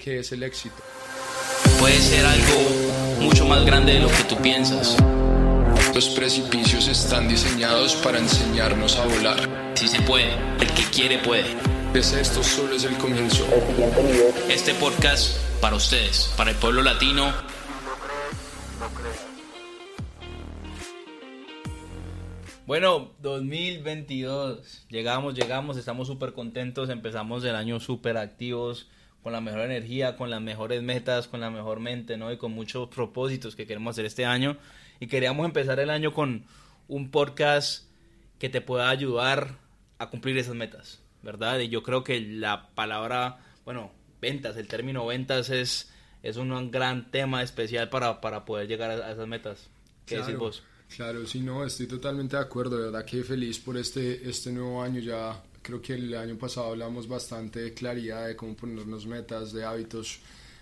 ¿Qué es el éxito? Puede ser algo mucho más grande de lo que tú piensas. Los precipicios están diseñados para enseñarnos a volar. Si se puede, el que quiere puede. Pues esto solo es el comienzo. Este podcast para ustedes, para el pueblo latino. Bueno, 2022. Llegamos, llegamos, estamos súper contentos. Empezamos el año súper activos con la mejor energía, con las mejores metas, con la mejor mente, ¿no? Y con muchos propósitos que queremos hacer este año. Y queríamos empezar el año con un podcast que te pueda ayudar a cumplir esas metas, ¿verdad? Y yo creo que la palabra, bueno, ventas, el término ventas es, es un gran tema especial para, para poder llegar a, esas metas. ¿Qué claro, decís vos? Claro, sí, no, estoy totalmente de acuerdo, de verdad que feliz por este, este nuevo año ya Creo que el año pasado hablamos bastante de claridad, de cómo ponernos metas, de hábitos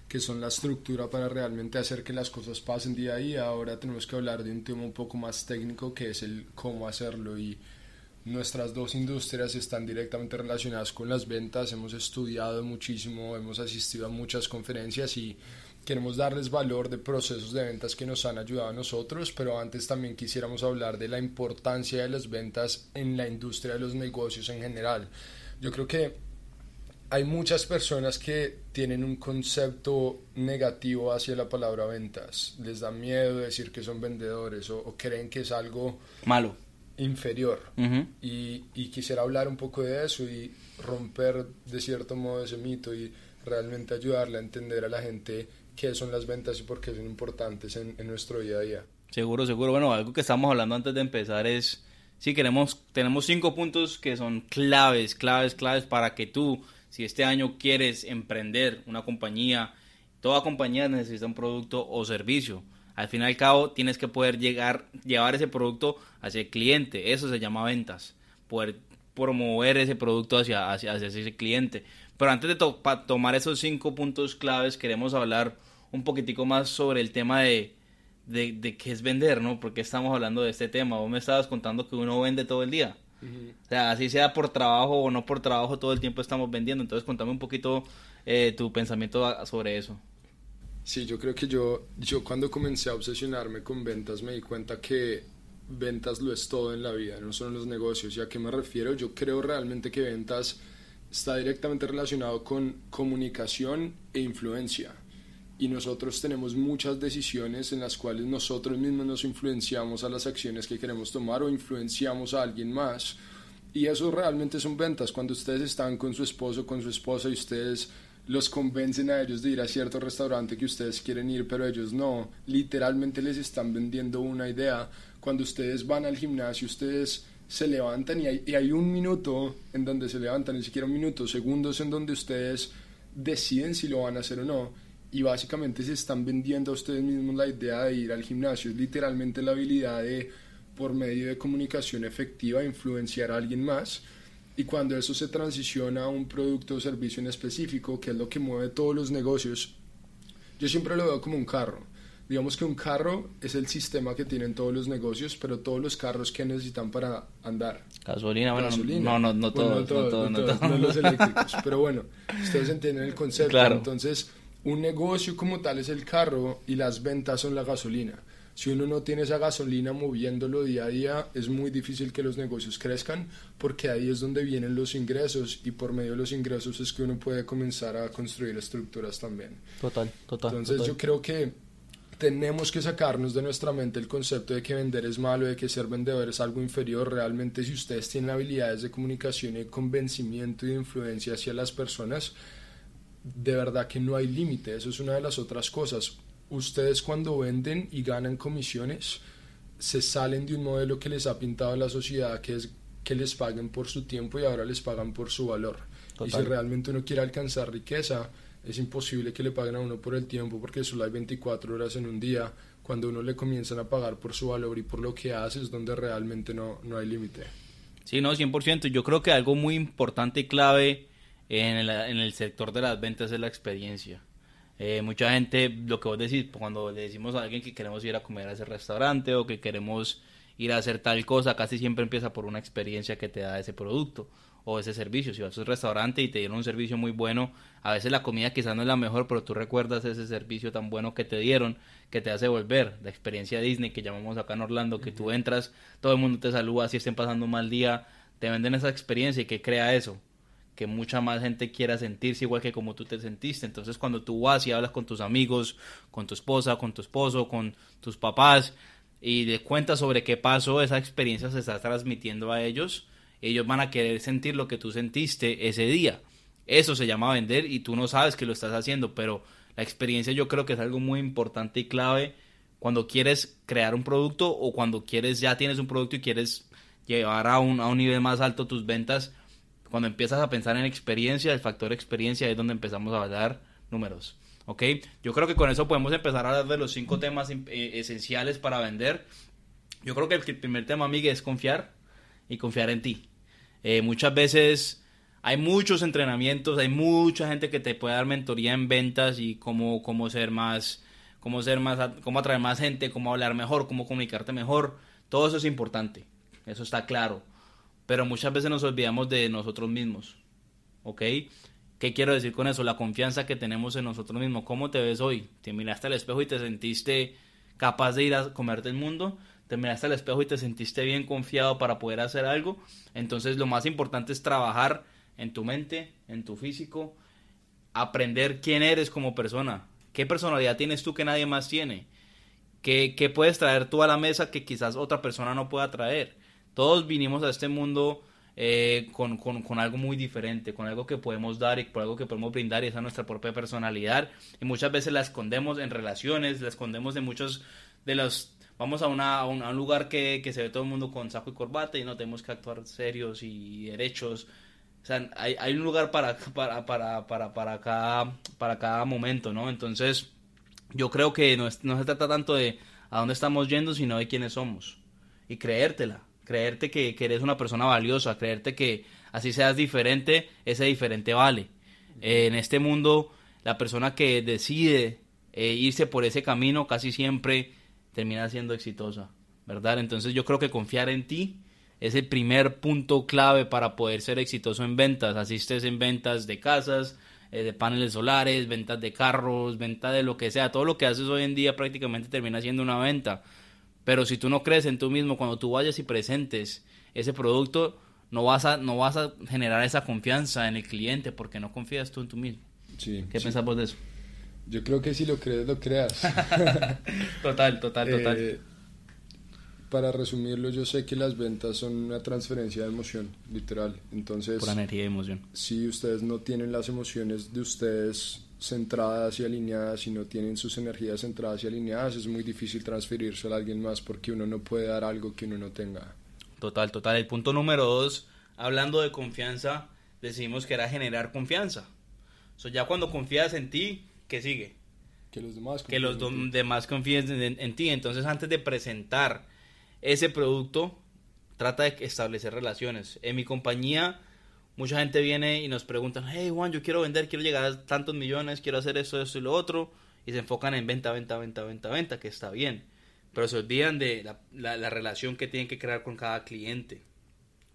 que son la estructura para realmente hacer que las cosas pasen día a día. Ahora tenemos que hablar de un tema un poco más técnico que es el cómo hacerlo y nuestras dos industrias están directamente relacionadas con las ventas. Hemos estudiado muchísimo, hemos asistido a muchas conferencias y queremos darles valor de procesos de ventas que nos han ayudado a nosotros, pero antes también quisiéramos hablar de la importancia de las ventas en la industria de los negocios en general. Yo creo que hay muchas personas que tienen un concepto negativo hacia la palabra ventas. Les da miedo decir que son vendedores o, creen que es algo malo, inferior. y, y quisiera hablar un poco de eso y romper de cierto modo ese mito y realmente ayudarle a entender a la gente qué son las ventas y por qué son importantes en, nuestro día a día. Seguro, seguro. Bueno, algo que estamos hablando antes de empezar es, sí, queremos, tenemos cinco puntos que son claves, claves, claves para que tú, si este año quieres emprender una compañía, toda compañía necesita un producto o servicio. Al fin y al cabo, tienes que poder llegar, llevar ese producto hacia el cliente. Eso se llama ventas. Poder promover ese producto hacia, hacia, hacia ese cliente. Pero antes de tomar esos cinco puntos claves, queremos hablar un poquitico más sobre el tema de, de, qué es vender, ¿no? Porque estamos hablando de este tema. Vos me estabas contando que uno vende todo el día. O sea, así sea por trabajo o no por trabajo, todo el tiempo estamos vendiendo. Entonces, contame un poquito eh, tu pensamiento sobre eso. Sí, yo creo que yo, yo cuando comencé a obsesionarme con ventas me di cuenta que ventas lo es todo en la vida, no son los negocios. ¿Y a qué me refiero? Yo creo realmente que ventas está directamente relacionado con comunicación e influencia y nosotros tenemos muchas decisiones en las cuales nosotros mismos nos influenciamos a las acciones que queremos tomar o influenciamos a alguien más. Y eso realmente son ventas. Cuando ustedes están con su esposo, con su esposa y ustedes los convencen a ellos de ir a cierto restaurante que ustedes quieren ir, pero ellos no. Literalmente les están vendiendo una idea. Cuando ustedes van al gimnasio, ustedes se levantan y hay, y hay un minuto en donde se levantan, ni siquiera un minuto, segundos en donde ustedes deciden si lo van a hacer o no y básicamente se están vendiendo a ustedes mismos la idea de ir al gimnasio. Es literalmente la habilidad de, por medio de comunicación efectiva, influenciar a alguien más. Y cuando eso se transiciona a un producto o servicio en específico, que es lo que mueve todos los negocios, yo siempre lo veo como un carro. Digamos que un carro es el sistema que tienen todos los negocios, pero todos los carros que necesitan para andar. Gasolina, bueno, no, no, no, todos, no, todos, no, todos, no los eléctricos. Pero bueno, ustedes entienden el concepto. Claro. Entonces, un negocio como tal es el carro y las ventas son la gasolina. Si uno no tiene esa gasolina moviéndolo día a día, es muy difícil que los negocios crezcan porque ahí es donde vienen los ingresos y por medio de los ingresos es que uno puede comenzar a construir estructuras también. Total, total. Entonces yo creo que tenemos que sacarnos de nuestra mente el concepto de que vender es malo, de que ser vendedor es algo inferior. Realmente si ustedes tienen habilidades de comunicación y convencimiento y de influencia hacia las personas, de verdad que no hay límite, eso es una de las otras cosas. Ustedes cuando venden y ganan comisiones, se salen de un modelo que les ha pintado la sociedad, que es que les paguen por su tiempo y ahora les pagan por su valor. Y si realmente uno quiere alcanzar riqueza, es imposible que le paguen a uno por el tiempo porque solo hay 24 horas en un día. Cuando uno le comienzan a pagar por su valor y por lo que hace es donde realmente no, no hay límite. Sí, no, 100%. Yo creo que algo muy importante y clave en el, en el sector de las ventas es la experiencia. Eh, mucha gente, lo que vos decís, cuando le decimos a alguien que queremos ir a comer a ese restaurante o que queremos ir a hacer tal cosa, casi siempre empieza por una experiencia que te da ese producto o ese servicio. Si vas a un restaurante y te dieron un servicio muy bueno, a veces la comida quizás no es la mejor, pero tú recuerdas ese servicio tan bueno que te dieron, que te hace volver. La experiencia Disney que llamamos acá en Orlando, que tú entras, todo el mundo te saluda, si estén pasando un mal día, te venden esa experiencia y que crea eso que mucha más gente quiera sentirse igual que como tú te sentiste. Entonces cuando tú vas y hablas con tus amigos, con tu esposa, con tu esposo, con tus papás y le cuentas sobre qué pasó, esa experiencia se está transmitiendo a ellos, ellos van a querer sentir lo que tú sentiste ese día. Eso se llama vender y tú no sabes que lo estás haciendo, pero la experiencia yo creo que es algo muy importante y clave cuando quieres crear un producto o cuando quieres ya tienes un producto y quieres llevar a un, a un nivel más alto tus ventas cuando empiezas a pensar en experiencia, el factor experiencia es donde empezamos a dar números. ¿Ok? Yo creo que con eso podemos empezar a hablar de los cinco temas eh, esenciales para vender. Yo creo que el primer tema, Miguel, es confiar y confiar en ti. Eh, muchas veces hay muchos entrenamientos, hay mucha gente que te puede dar mentoría en ventas y cómo, cómo ser más, cómo ser más, cómo atraer más gente, cómo hablar mejor, cómo comunicarte mejor. Todo eso es importante. Eso está claro pero muchas veces nos olvidamos de nosotros mismos. ¿Ok? ¿Qué quiero decir con eso? La confianza que tenemos en nosotros mismos. ¿Cómo te ves hoy? ¿Te miraste al espejo y te sentiste capaz de ir a comerte el mundo? ¿Te miraste al espejo y te sentiste bien confiado para poder hacer algo? Entonces lo más importante es trabajar en tu mente, en tu físico, aprender quién eres como persona. ¿Qué personalidad tienes tú que nadie más tiene? ¿Qué, qué puedes traer tú a la mesa que quizás otra persona no pueda traer? Todos vinimos a este mundo eh, con, algo muy diferente, con algo que podemos dar y por algo que podemos brindar y esa es nuestra propia personalidad. Y muchas veces la escondemos en relaciones, la escondemos en muchos de los... Vamos a, una, un, lugar que, se ve todo el mundo con saco y corbata y no tenemos que actuar serios y derechos. O sea, hay, hay un lugar para, para, para, para, para, cada, para cada momento, ¿no? Entonces, yo creo que no, no se trata tanto de a dónde estamos yendo, sino de quiénes somos. Y creértela creerte que, eres una persona valiosa, creerte que así seas diferente, ese diferente vale. en este mundo, la persona que decide eh, irse por ese camino casi siempre termina siendo exitosa, ¿verdad? Entonces yo creo que confiar en ti es el primer punto clave para poder ser exitoso en ventas. Asistes en ventas de casas, eh, de paneles solares, ventas de carros, venta de lo que sea. Todo lo que haces hoy en día prácticamente termina siendo una venta. Pero si tú no crees en tú mismo, cuando tú vayas y presentes ese producto, no vas a, no vas a generar esa confianza en el cliente porque no confías tú en tú mismo. Sí, ¿Qué sí. de eso? Yo creo que si lo crees, lo creas. total, total, total. Eh, para resumirlo, yo sé que las ventas son una transferencia de emoción, literal. Entonces, por energía y emoción. Si ustedes no tienen las emociones de ustedes centradas y alineadas y no tienen sus energías centradas y alineadas, es muy difícil transferirse a alguien más porque uno no puede dar algo que uno no tenga. Total, total. El punto número dos, hablando de confianza, decimos que era generar confianza. So, ya cuando confías en ti, ¿qué sigue? Que los demás confíen, que los demás confíen en ti. Entonces, antes de presentar ese producto, trata de establecer relaciones. En mi compañía, mucha gente viene y nos preguntan, hey Juan, yo quiero vender, quiero llegar a tantos millones, quiero hacer esto, esto y lo otro, y se enfocan en venta, venta, venta, venta, venta, que está bien, pero se olvidan de la, relación que tienen que crear con cada cliente,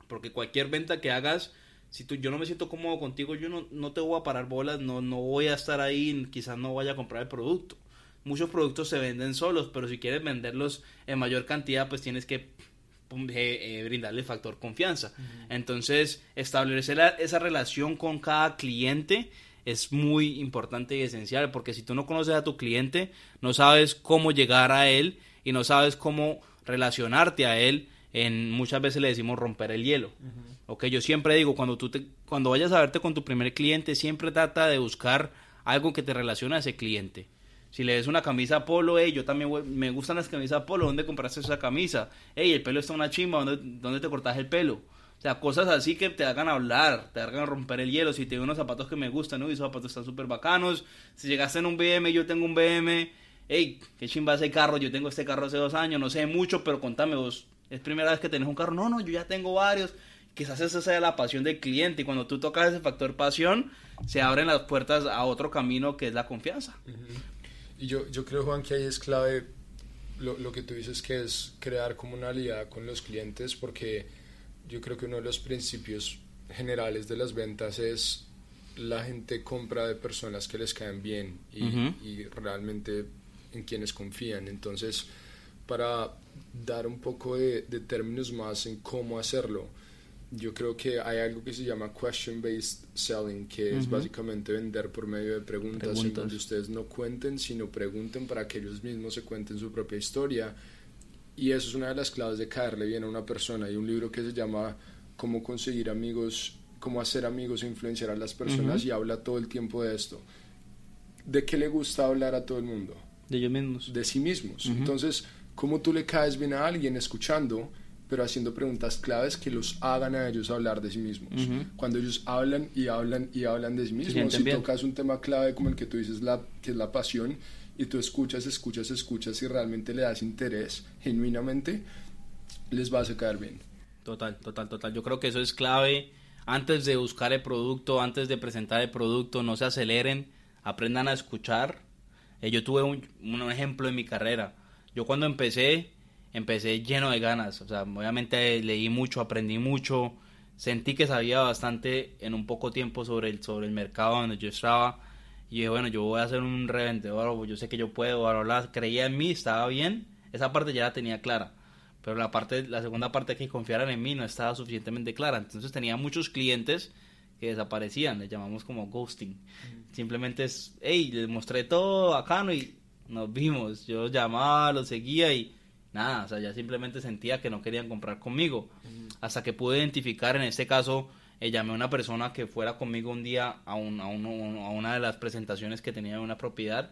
porque cualquier venta que hagas, si tú, yo no me siento cómodo contigo, yo no, no te voy a parar bolas, no, no voy a estar ahí, quizás no vaya a comprar el producto. Muchos productos se venden solos, pero si quieres venderlos en mayor cantidad, pues tienes que eh, eh, brindarle el factor confianza. Entonces, establecer esa relación con cada cliente es muy importante y esencial, porque si tú no conoces a tu cliente, no sabes cómo llegar a él y no sabes cómo relacionarte a él, en muchas veces le decimos romper el hielo. yo siempre digo, cuando tú te, cuando vayas a verte con tu primer cliente, siempre trata de buscar algo que te relacione a ese cliente. Si le ves una camisa polo, hey, yo también me gustan las camisas polo, ¿dónde compraste esa camisa? Hey, el pelo está una chimba, ¿dónde, te cortas el pelo? O sea, cosas así que te hagan hablar, te hagan romper el hielo. Si te unos zapatos que me gustan, ¿no? Y esos zapatos están súper bacanos. Si llegaste en un BM, yo tengo un BM. Hey, qué chimba ese carro, yo tengo este carro hace dos años, no sé mucho, pero contame vos, ¿es primera vez que tenés un carro? No, no, yo ya tengo varios. Quizás esa sea la pasión del cliente y cuando tú tocas ese factor pasión, se abren las puertas a otro camino que es la confianza. Y yo, yo creo, Juan, que ahí es clave lo, lo que tú dices, que es crear comunalidad con los clientes, porque yo creo que uno de los principios generales de las ventas es la gente compra de personas que les caen bien y, realmente en quienes confían. Entonces, para dar un poco de, términos más en cómo hacerlo, yo creo que hay algo que se llama question-based selling, que es básicamente vender por medio de preguntas, preguntas, en donde ustedes no cuenten, sino pregunten para que ellos mismos se cuenten su propia historia. Y eso es una de las claves de caerle bien a una persona. Hay un libro que se llama Cómo conseguir amigos cómo hacer amigos e influenciar a las personas y habla todo el tiempo de esto. ¿De qué le gusta hablar a todo el mundo? De ellos mismos. De sí mismos. Entonces, ¿cómo tú le caes bien a alguien escuchando, pero haciendo preguntas claves que los hagan a ellos hablar de sí mismos? Cuando ellos hablan y hablan y hablan de sí mismos, si tocas un tema clave como el que tú dices, la, que es la pasión, y tú escuchas, escuchas, escuchas y realmente le das interés genuinamente, les va a caer bien. Total, total, total. Yo creo que eso es clave antes de buscar el producto, antes de presentar el producto, no se aceleren, aprendan a escuchar. Eh, yo tuve un, ejemplo en mi carrera. Yo cuando empecé, empecé lleno de ganas. O sea, obviamente leí mucho, aprendí mucho, sentí que sabía bastante en un poco tiempo sobre el, sobre el mercado donde yo estaba. Y dije, bueno, yo voy a ser un revendedor, yo sé que yo puedo, ahora creía en mí, estaba bien. Esa parte ya la tenía clara pero la parte la segunda parte que confiaran en mí no estaba suficientemente clara entonces tenía muchos clientes que desaparecían le llamamos como ghosting simplemente es hey les mostré todo acá ¿no? y nos vimos yo llamaba los seguía y nada o sea ya simplemente sentía que no querían comprar conmigo hasta que pude identificar en este caso eh, llamé a una persona que fuera conmigo un día a, un, a, a una de las presentaciones que tenía de una propiedad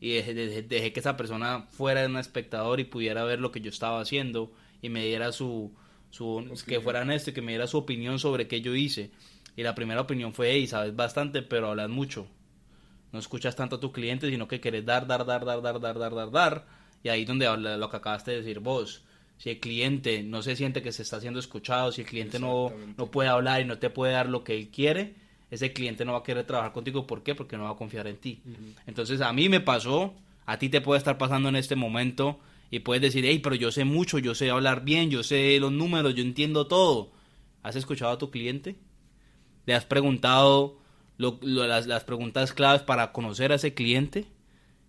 y dejé, que esa persona fuera un espectador y pudiera ver lo que yo estaba haciendo y me diera su, su que fuera honesto y que me diera su opinión sobre qué yo hice. Y la primera opinión fue, hey, sabes bastante, pero hablas mucho. No escuchas tanto a tu cliente, sino que quieres dar, dar, dar, dar, dar, dar, dar, dar, dar. Y ahí donde lo que acabaste de decir vos. Si el cliente no se siente que se está siendo escuchado, si el cliente no, no puede hablar y no te puede dar lo que él quiere, ese cliente no va a querer trabajar contigo. ¿Por qué? Porque no va a confiar en ti. Entonces a mí me pasó, a ti te puede estar pasando en este momento y puedes decir, hey, pero yo sé mucho, yo sé hablar bien, yo sé los números, yo entiendo todo. ¿Has escuchado a tu cliente? ¿Le has preguntado las, preguntas claves para conocer a ese cliente?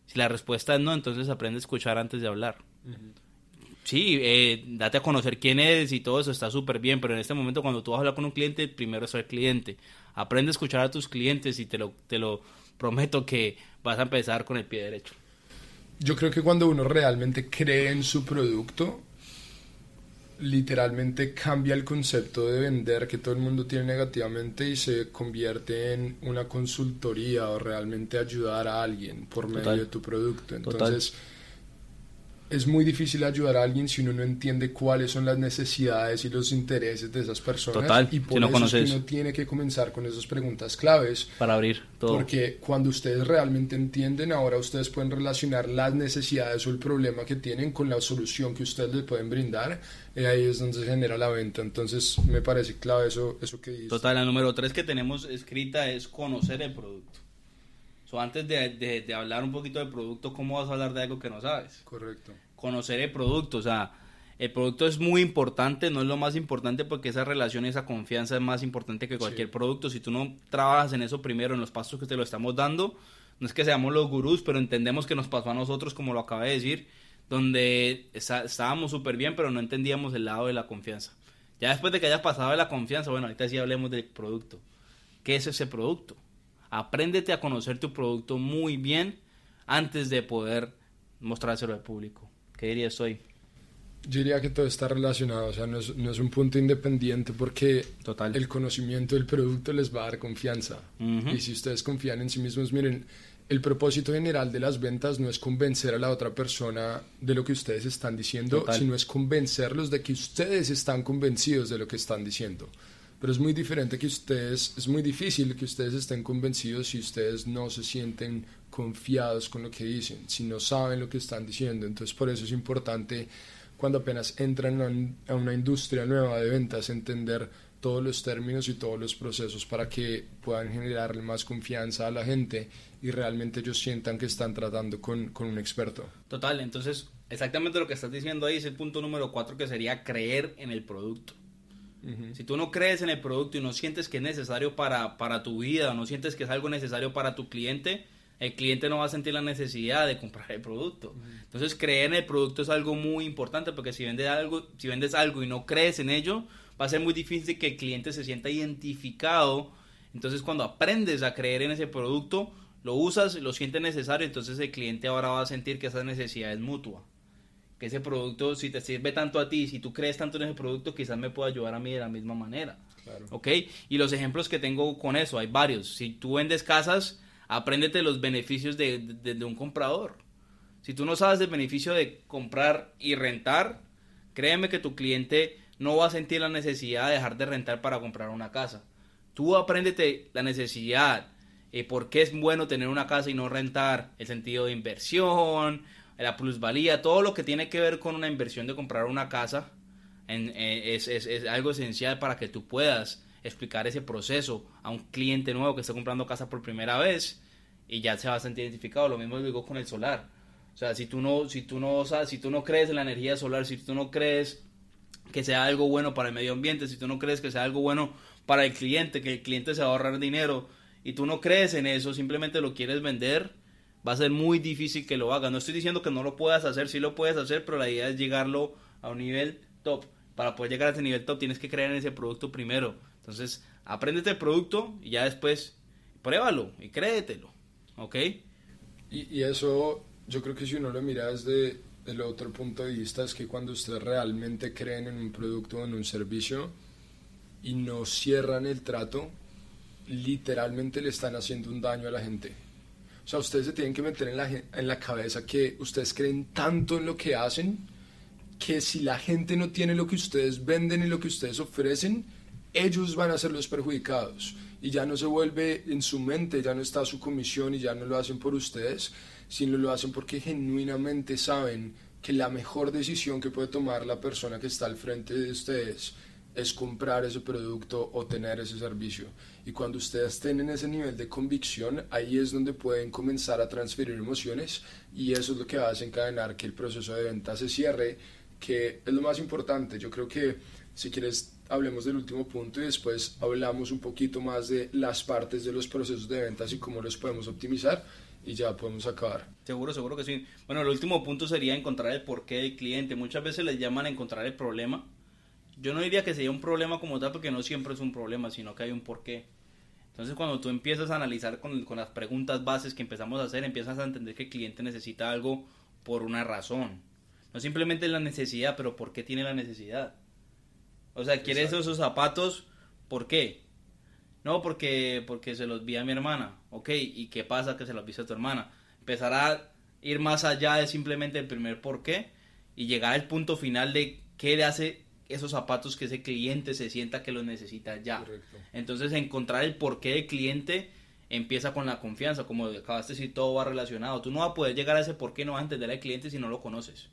Si la respuesta es no, entonces aprende a escuchar antes de hablar. Sí, eh, date a conocer quién eres y todo eso está súper bien, pero en este momento cuando tú vas a hablar con un cliente, primero es el cliente. Aprende a escuchar a tus clientes y te lo, te lo prometo que vas a empezar con el pie derecho. Yo creo que cuando uno realmente cree en su producto, literalmente cambia el concepto de vender que todo el mundo tiene negativamente y se convierte en una consultoría o realmente ayudar a alguien por medio de tu producto. Entonces, es muy difícil ayudar a alguien si uno no entiende cuáles son las necesidades y los intereses de esas personas. Total, y por eso uno tiene que comenzar con esas preguntas claves. Para abrir todo. Porque cuando ustedes realmente entienden, ahora ustedes pueden relacionar las necesidades o el problema que tienen con la solución que ustedes les pueden brindar. Y ahí es donde se genera la venta. Entonces, me parece clave eso, eso que dices. Total, la número tres que tenemos escrita es conocer el producto. So, antes de, de, hablar un poquito del producto, ¿cómo vas a hablar de algo que no sabes? Correcto. Conocer el producto, o sea, el producto es muy importante, no es lo más importante porque esa relación esa confianza es más importante que cualquier producto. Si tú no trabajas en eso primero, en los pasos que te lo estamos dando, no es que seamos los gurús, pero entendemos que nos pasó a nosotros, como lo acabé de decir, donde estábamos súper bien, pero no entendíamos el lado de la confianza. Ya después de que hayas pasado de la confianza, bueno, ahorita sí hablemos del producto. ¿Qué es ese producto? Apréndete a conocer tu producto muy bien antes de poder mostrárselo al público. ¿Qué dirías hoy? Yo diría que todo está relacionado, o sea, no es, no es un punto independiente porque Total. el conocimiento del producto les va a dar confianza. Y si ustedes confían en sí mismos, miren, el propósito general de las ventas no es convencer a la otra persona de lo que ustedes están diciendo, sino es convencerlos de que ustedes están convencidos de lo que están diciendo pero es muy diferente que ustedes, es muy difícil que ustedes estén convencidos si ustedes no se sienten confiados con lo que dicen, si no saben lo que están diciendo. Entonces por eso es importante cuando apenas entran a una industria nueva de ventas entender todos los términos y todos los procesos para que puedan generarle más confianza a la gente y realmente ellos sientan que están tratando con, con un experto. Total, entonces exactamente lo que estás diciendo ahí es el punto número cuatro que sería creer en el producto. Si tú no crees en el producto y no sientes que es necesario para, para tu vida, o no sientes que es algo necesario para tu cliente, el cliente no va a sentir la necesidad de comprar el producto. Entonces, creer en el producto es algo muy importante porque si vendes algo, si vendes algo y no crees en ello, va a ser muy difícil que el cliente se sienta identificado. Entonces, cuando aprendes a creer en ese producto, lo usas, lo sientes necesario, entonces el cliente ahora va a sentir que esa necesidad es mutua. Que ese producto, si te sirve tanto a ti, si tú crees tanto en ese producto, quizás me pueda ayudar a mí de la misma manera. Claro. ¿Ok? Y los ejemplos que tengo con eso, hay varios. Si tú vendes casas, apréndete los beneficios de, de, un comprador. Si tú no sabes el beneficio de comprar y rentar, créeme que tu cliente no va a sentir la necesidad de dejar de rentar para comprar una casa. Tú apréndete la necesidad, eh, por qué es bueno tener una casa y no rentar, el sentido de inversión, la plusvalía, todo lo que tiene que ver con una inversión de comprar una casa eh, es, algo esencial para que tú puedas explicar ese proceso a un cliente nuevo que está comprando casa por primera vez y ya se va a sentir identificado. Lo mismo digo con el solar. O sea, si tú no, si tú no, si tú no crees en la energía solar, si tú no crees que sea algo bueno para el medio ambiente, si tú no crees que sea algo bueno para el cliente, que el cliente se va a ahorrar dinero y tú no crees en eso, simplemente lo quieres vender, va a ser muy difícil que lo hagas. No estoy diciendo que no lo puedas hacer, sí lo puedes hacer, pero la idea es llegarlo a un nivel top. Para poder llegar a ese nivel top tienes que creer en ese producto primero. Entonces, apréndete el producto y ya después pruébalo y créetelo. ¿Ok? Y, eso, yo creo que si uno lo mira desde el otro punto de vista, es que cuando ustedes realmente creen en un producto o en un servicio y no cierran el trato, literalmente le están haciendo un daño a la gente. O sea, ustedes se tienen que meter en la, en la cabeza que ustedes creen tanto en lo que hacen que si la gente no tiene lo que ustedes venden y lo que ustedes ofrecen, ellos van a ser los perjudicados. Y ya no se vuelve en su mente, ya no está su comisión y ya no lo hacen por ustedes, sino lo hacen porque genuinamente saben que la mejor decisión que puede tomar la persona que está al frente de ustedes es comprar ese producto o tener ese servicio. Y cuando ustedes tienen ese nivel de convicción, ahí es donde pueden comenzar a transferir emociones y eso es lo que va a desencadenar que el proceso de venta se cierre, que es lo más importante. Yo creo que si quieres hablemos del último punto y después hablamos un poquito más de las partes de los procesos de ventas y cómo los podemos optimizar y ya podemos acabar. Seguro, seguro que sí. Bueno, el último punto sería encontrar el porqué del cliente. Muchas veces les llaman a encontrar el problema. Yo no diría que sería un problema como tal porque no siempre es un problema, sino que hay un porqué. Entonces cuando tú empiezas a analizar con, con las preguntas bases que empezamos a hacer, empiezas a entender que el cliente necesita algo por una razón. No simplemente la necesidad, pero ¿por qué tiene la necesidad? O sea, ¿quieres esos zapatos? ¿Por qué? No, porque, porque se los vi a mi hermana. Ok, ¿y qué pasa que se los viste a tu hermana? Empezar a ir más allá de simplemente el primer por qué y llegar al punto final de qué le hace esos zapatos que ese cliente se sienta que los necesita ya. Entonces, encontrar el porqué del cliente empieza con la confianza, como acabaste de decir, todo va relacionado. Tú no vas a poder llegar a ese por qué no vas a entender al cliente si no lo conoces.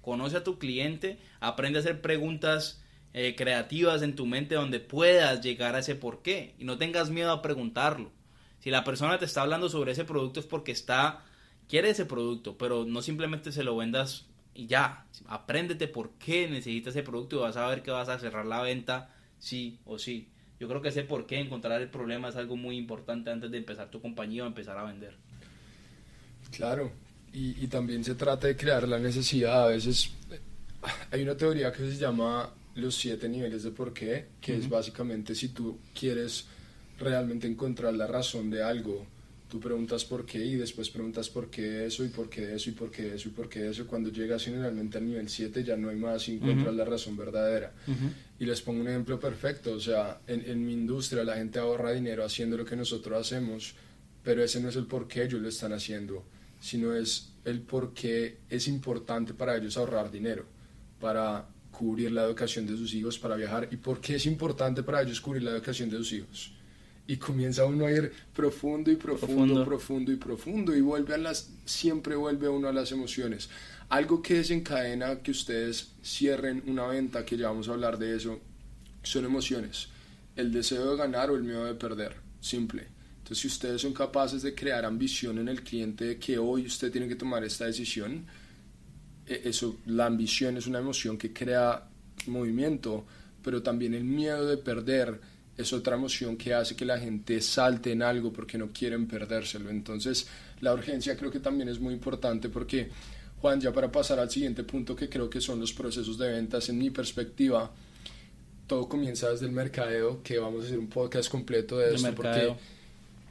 Conoce a tu cliente, aprende a hacer preguntas eh, creativas en tu mente donde puedas llegar a ese por qué y no tengas miedo a preguntarlo. Si la persona te está hablando sobre ese producto es porque está, quiere ese producto, pero no simplemente se lo vendas y ya. Apréndete por qué necesitas ese producto y vas a ver que vas a cerrar la venta sí o sí. Yo creo que ese por qué encontrar el problema es algo muy importante antes de empezar tu compañía o empezar a vender. Claro, y, y también se trata de crear la necesidad. A veces hay una teoría que se llama los siete niveles de por qué, que es básicamente si tú quieres realmente encontrar la razón de algo, tú preguntas por qué y después preguntas por qué eso y por qué eso y por qué eso y por qué eso. Cuando llegas generalmente al nivel 7 ya no hay más y encuentras la razón verdadera. Y les pongo un ejemplo perfecto, o sea, en, en mi industria la gente ahorra dinero haciendo lo que nosotros hacemos, pero ese no es el por qué ellos lo están haciendo, sino es el por qué es importante para ellos ahorrar dinero, para cubrir la educación de sus hijos para viajar y por qué es importante para ellos cubrir la educación de sus hijos. Y comienza uno a ir profundo y profundo, profundo, y profundo y vuelve a las, siempre vuelve uno a las emociones. Algo que desencadena que ustedes cierren una venta, que ya vamos a hablar de eso, son emociones. El deseo de ganar o el miedo de perder, simple. Entonces, si ustedes son capaces de crear ambición en el cliente de que hoy usted tiene que tomar esta decisión, e-, eso, la ambición es una emoción que crea movimiento, pero también el miedo de perder es otra emoción que hace que la gente salte en algo porque no quieren perdérselo. Entonces, la urgencia creo que también es muy importante porque, Juan, ya para pasar al siguiente punto que creo que son los procesos de ventas, en mi perspectiva, todo comienza desde el mercadeo, que vamos a hacer un podcast completo de esto, porque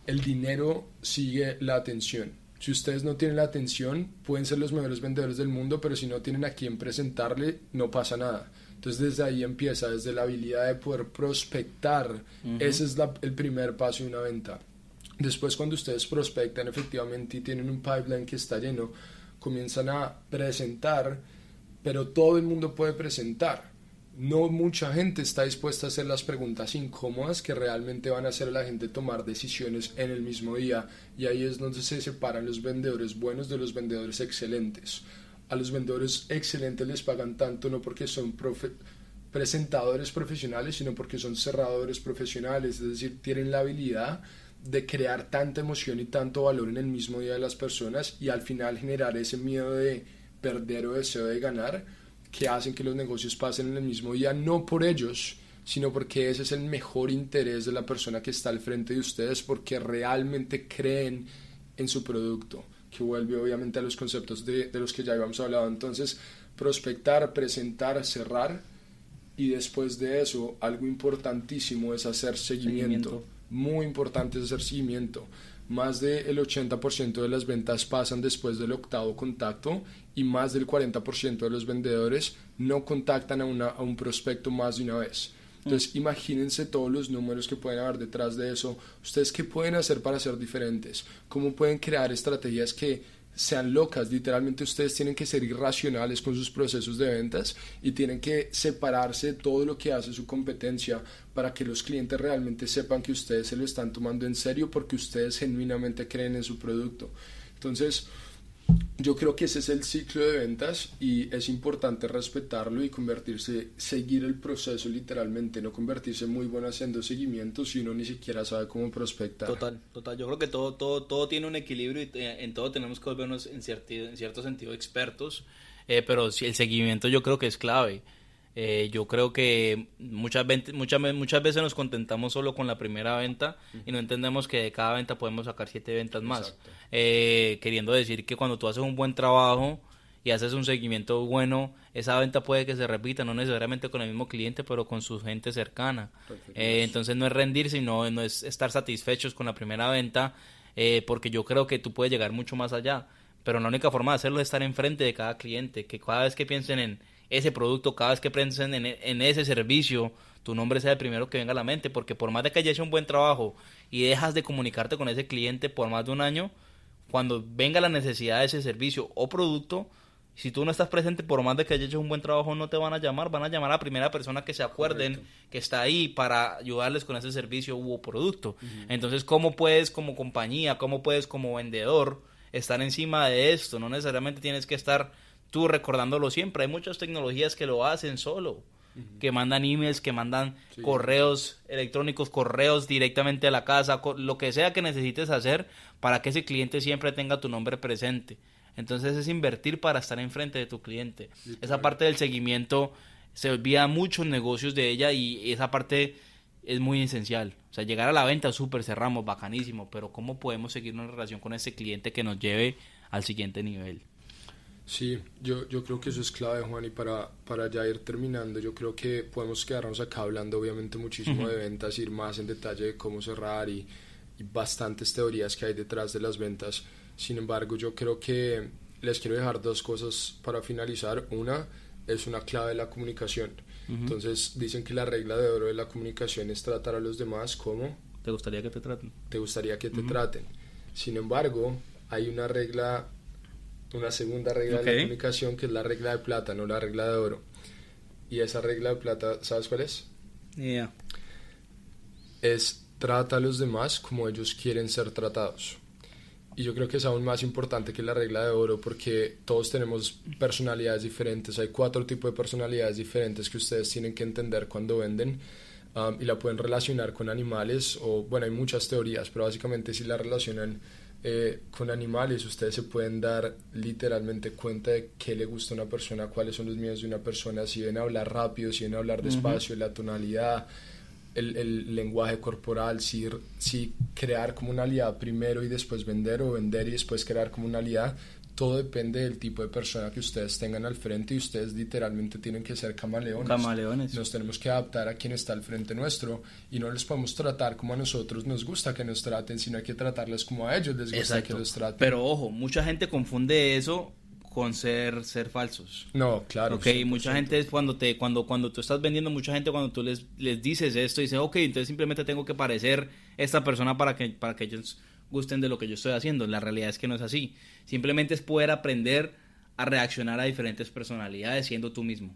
el dinero sigue la atención. Si ustedes no tienen la atención, pueden ser los mejores vendedores del mundo, pero si no tienen a quién presentarle, no pasa nada. Entonces desde ahí empieza, desde la habilidad de poder prospectar. Ese es el primer paso de una venta. Después cuando ustedes prospectan efectivamente y tienen un pipeline que está lleno, comienzan a presentar, pero todo el mundo puede presentar no mucha gente está dispuesta a hacer las preguntas incómodas que realmente van a hacer a la gente tomar decisiones en el mismo día y ahí es donde se separan los vendedores buenos de los vendedores excelentes. A los vendedores excelentes les pagan tanto no porque son presentadores profesionales, sino porque son cerradores profesionales, es decir, tienen la habilidad de crear tanta emoción y tanto valor en el mismo día de las personas y al final generar ese miedo de perder o deseo de ganar que hacen que los negocios pasen en el mismo día, no por ellos, sino porque ese es el mejor interés de la persona que está al frente de ustedes, porque realmente creen en su producto, que vuelve obviamente a los conceptos de, los que ya habíamos hablado. Entonces, prospectar, presentar, cerrar, y después de eso, algo importantísimo es hacer seguimiento. Muy importante es hacer seguimiento. Más del 80% de las ventas pasan después del octavo contacto y más del 40% de los vendedores no contactan a, una, a un prospecto más de una vez. Entonces, imagínense todos los números que pueden haber detrás de eso. ¿Ustedes qué pueden hacer para ser diferentes? ¿Cómo pueden crear estrategias que sean locas? Literalmente ustedes tienen que ser irracionales con sus procesos de ventas y tienen que separarse de todo lo que hace su competencia para que los clientes realmente sepan que ustedes se lo están tomando en serio porque ustedes genuinamente creen en su producto. Entonces, yo creo que ese es el ciclo de ventas y es importante respetarlo y convertirse, seguir el proceso literalmente, no convertirse muy bueno haciendo seguimiento si uno ni siquiera sabe cómo prospectar. Total, total. Yo creo que todo, todo, todo tiene un equilibrio y eh, en todo tenemos que volvernos en cierto, en cierto sentido expertos, eh, pero el seguimiento yo creo que es clave. Eh, yo creo que muchas, muchas, muchas veces nos contentamos solo con la primera venta y no entendemos que de cada venta podemos sacar siete ventas más. Eh, queriendo decir que cuando tú haces un buen trabajo y haces un seguimiento bueno, esa venta puede que se repita, no necesariamente con el mismo cliente, pero con su gente cercana. Eh, entonces no es rendirse, sino no es estar satisfechos con la primera venta, porque yo creo que tú puedes llegar mucho más allá. Pero la única forma de hacerlo es estar enfrente de cada cliente, que cada vez que piensen en ese producto, cada vez que piensen en, ese servicio, tu nombre sea el primero que venga a la mente, porque por más de que hayas hecho un buen trabajo y dejas de comunicarte con ese cliente por más de un año, cuando venga la necesidad de ese servicio o producto, si tú no estás presente, por más de que hayas hecho un buen trabajo, no te van a llamar, van a llamar a la primera persona que se acuerden que está ahí para ayudarles con ese servicio u producto. Entonces, ¿cómo puedes como compañía, cómo puedes como vendedor estar encima de esto? No necesariamente tienes que estar tú recordándolo siempre. Hay muchas tecnologías que lo hacen solo, que mandan emails, que mandan correos electrónicos, correos directamente a la casa, lo que sea que necesites hacer para que ese cliente siempre tenga tu nombre presente. Entonces es invertir para estar enfrente de tu cliente. Esa parte del seguimiento se olvida muchos negocios de ella y esa parte es muy esencial. O sea, llegar a la venta, súper cerramos, bacanísimo, pero ¿cómo podemos seguir una relación con ese cliente que nos lleve al siguiente nivel? Sí, yo, yo creo que eso es clave, Juan, y para, para ya ir terminando, yo creo que podemos quedarnos acá hablando obviamente muchísimo de ventas, ir más en detalle de cómo cerrar y, bastantes teorías que hay detrás de las ventas. Sin embargo, yo creo que les quiero dejar dos cosas para finalizar. Una es una clave de la comunicación. Entonces, dicen que la regla de oro de la comunicación es tratar a los demás como... ¿Te gustaría que te traten? Te gustaría que te traten. Sin embargo, hay una regla una segunda regla de la comunicación que es la regla de plata, no la regla de oro. Y esa regla de plata, ¿sabes cuál es? Es trata a los demás como ellos quieren ser tratados. Y yo creo que es aún más importante que la regla de oro porque todos tenemos personalidades diferentes. Hay cuatro tipos de personalidades diferentes que ustedes tienen que entender cuando venden. Um, y la pueden relacionar con animales o bueno hay muchas teorías pero básicamente si la relacionan eh, con animales ustedes se pueden dar literalmente cuenta de qué le gusta a una persona, cuáles son los miedos de una persona, si ven hablar rápido, si ven hablar despacio, la tonalidad, el, el, lenguaje corporal, si, si crear como una aliada primero y después vender o vender y después crear como una aliada todo depende del tipo de persona que ustedes tengan al frente y ustedes literalmente tienen que ser camaleones. Camaleones. Nos tenemos que adaptar a quien está al frente nuestro y no les podemos tratar como a nosotros nos gusta que nos traten, sino hay que tratarles como a ellos les gusta que los traten. Pero ojo, mucha gente confunde eso con ser ser falsos. No, claro. Ok, mucha gente es cuando te cuando cuando tú estás vendiendo mucha gente cuando tú les les dices esto dice, "Ok, entonces simplemente tengo que parecer esta persona para que para que ellos gusten de lo que yo estoy haciendo. La realidad es que no es así. Simplemente es poder aprender a reaccionar a diferentes personalidades siendo tú mismo.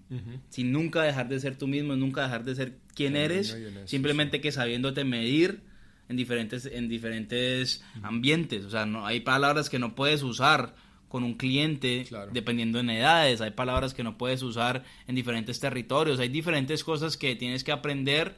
Sin nunca dejar de ser tú mismo, nunca dejar de ser quien eres, simplemente que sabiéndote medir en diferentes, en diferentes ambientes. O sea, no, hay palabras que no puedes usar con un cliente dependiendo en edades, hay palabras que no puedes usar en diferentes territorios, hay diferentes cosas que tienes que aprender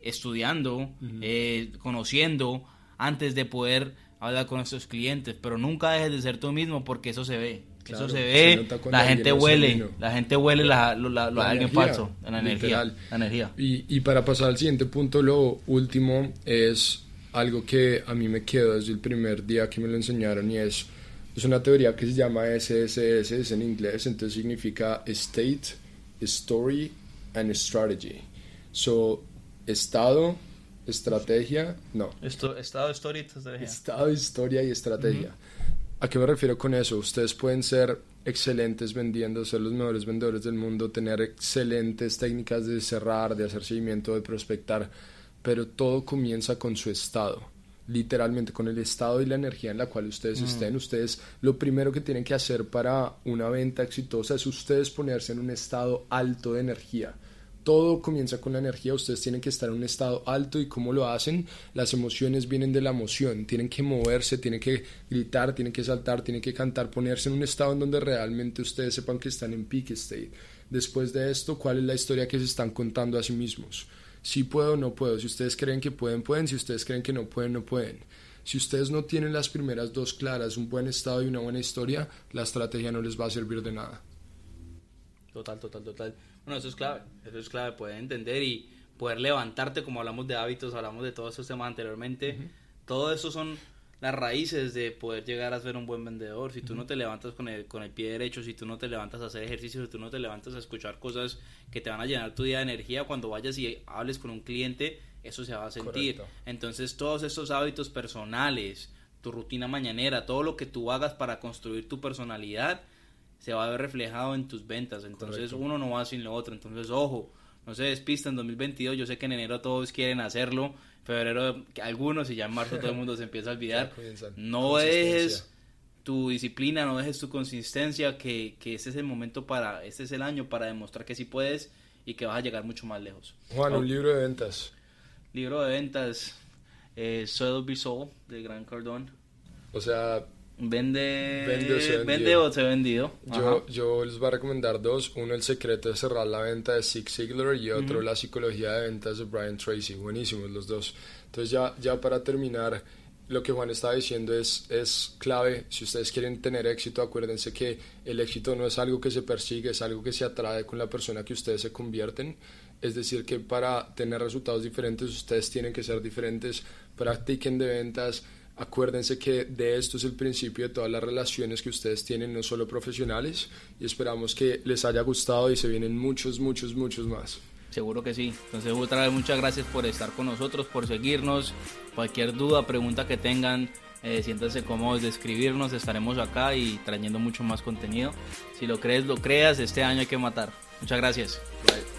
estudiando, eh, conociendo, antes de poder hablar con nuestros clientes, pero nunca dejes de ser tú mismo porque eso se ve. eso se ve, la gente huele, la gente huele la, la, alguien falso, la energía. La energía. Y, y para pasar al siguiente punto, lo último es algo que a mí me quedó desde el primer día que me lo enseñaron y es, es una teoría que se llama SSS, es en inglés, entonces significa State, Story and Strategy. So, estado, estrategia, no. Esto, estado, historia y estrategia. Estado, historia y estrategia. ¿A qué me refiero con eso? Ustedes pueden ser excelentes vendiendo, ser los mejores vendedores del mundo, tener excelentes técnicas de cerrar, de hacer seguimiento, de prospectar, pero todo comienza con su estado. Literalmente con el estado y la energía en la cual ustedes estén. Ustedes lo primero que tienen que hacer para una venta exitosa es ustedes ponerse en un estado alto de energía todo comienza con la energía, ustedes tienen que estar en un estado alto y cómo lo hacen, las emociones vienen de la emoción, tienen que moverse, tienen que gritar, tienen que saltar, tienen que cantar, ponerse en un estado en donde realmente ustedes sepan que están en peak state. Después de esto, ¿cuál es la historia que se están contando a sí mismos? Si puedo o no puedo, si ustedes creen que pueden, pueden, si ustedes creen que no pueden, no pueden. Si ustedes no tienen las primeras dos claras, un buen estado y una buena historia, la estrategia no les va a servir de nada. Total, total, total. Bueno, eso es clave, eso es clave, poder entender y poder levantarte, como hablamos de hábitos, hablamos de todos esos temas anteriormente, todo eso son las raíces de poder llegar a ser un buen vendedor. Si tú no te levantas con el, con el pie derecho, si tú no te levantas a hacer ejercicio, si tú no te levantas a escuchar cosas que te van a llenar tu día de energía, cuando vayas y hables con un cliente, eso se va a sentir. Entonces todos estos hábitos personales, tu rutina mañanera, todo lo que tú hagas para construir tu personalidad, se va a ver reflejado en tus ventas. Entonces uno no va sin lo otro. Entonces, ojo, no se despista en 2022. Yo sé que en enero todos quieren hacerlo. Febrero algunos y ya en marzo todo el mundo se empieza a olvidar. No dejes tu disciplina, no dejes tu consistencia, que, que este es el momento para, este es el año para demostrar que sí puedes y que vas a llegar mucho más lejos. Juan, un libro de ventas. Libro de ventas, eh, Soul Be Soul, de Gran Cardón. O sea, Vende, vende, o se ha vendido. Yo, yo, les voy a recomendar dos. Uno, El secreto de cerrar la venta de Zig Ziglar y otro, La psicología de ventas de Brian Tracy. Buenísimos los dos. Entonces ya, ya para terminar, lo que Juan estaba diciendo es, es clave. Si ustedes quieren tener éxito, acuérdense que el éxito no es algo que se persigue, es algo que se atrae con la persona que ustedes se convierten. Es decir, que para tener resultados diferentes, ustedes tienen que ser diferentes. Practiquen de ventas Acuérdense que de esto es el principio de todas las relaciones que ustedes tienen, no solo profesionales, y esperamos que les haya gustado y se vienen muchos, muchos, muchos más. Seguro que sí. Entonces, otra vez muchas gracias por estar con nosotros, por seguirnos. Cualquier duda, pregunta que tengan, eh, siéntanse cómodos de escribirnos. Estaremos acá y trayendo mucho más contenido. Si lo crees, lo creas. Este año hay que matar. Muchas gracias. Bye.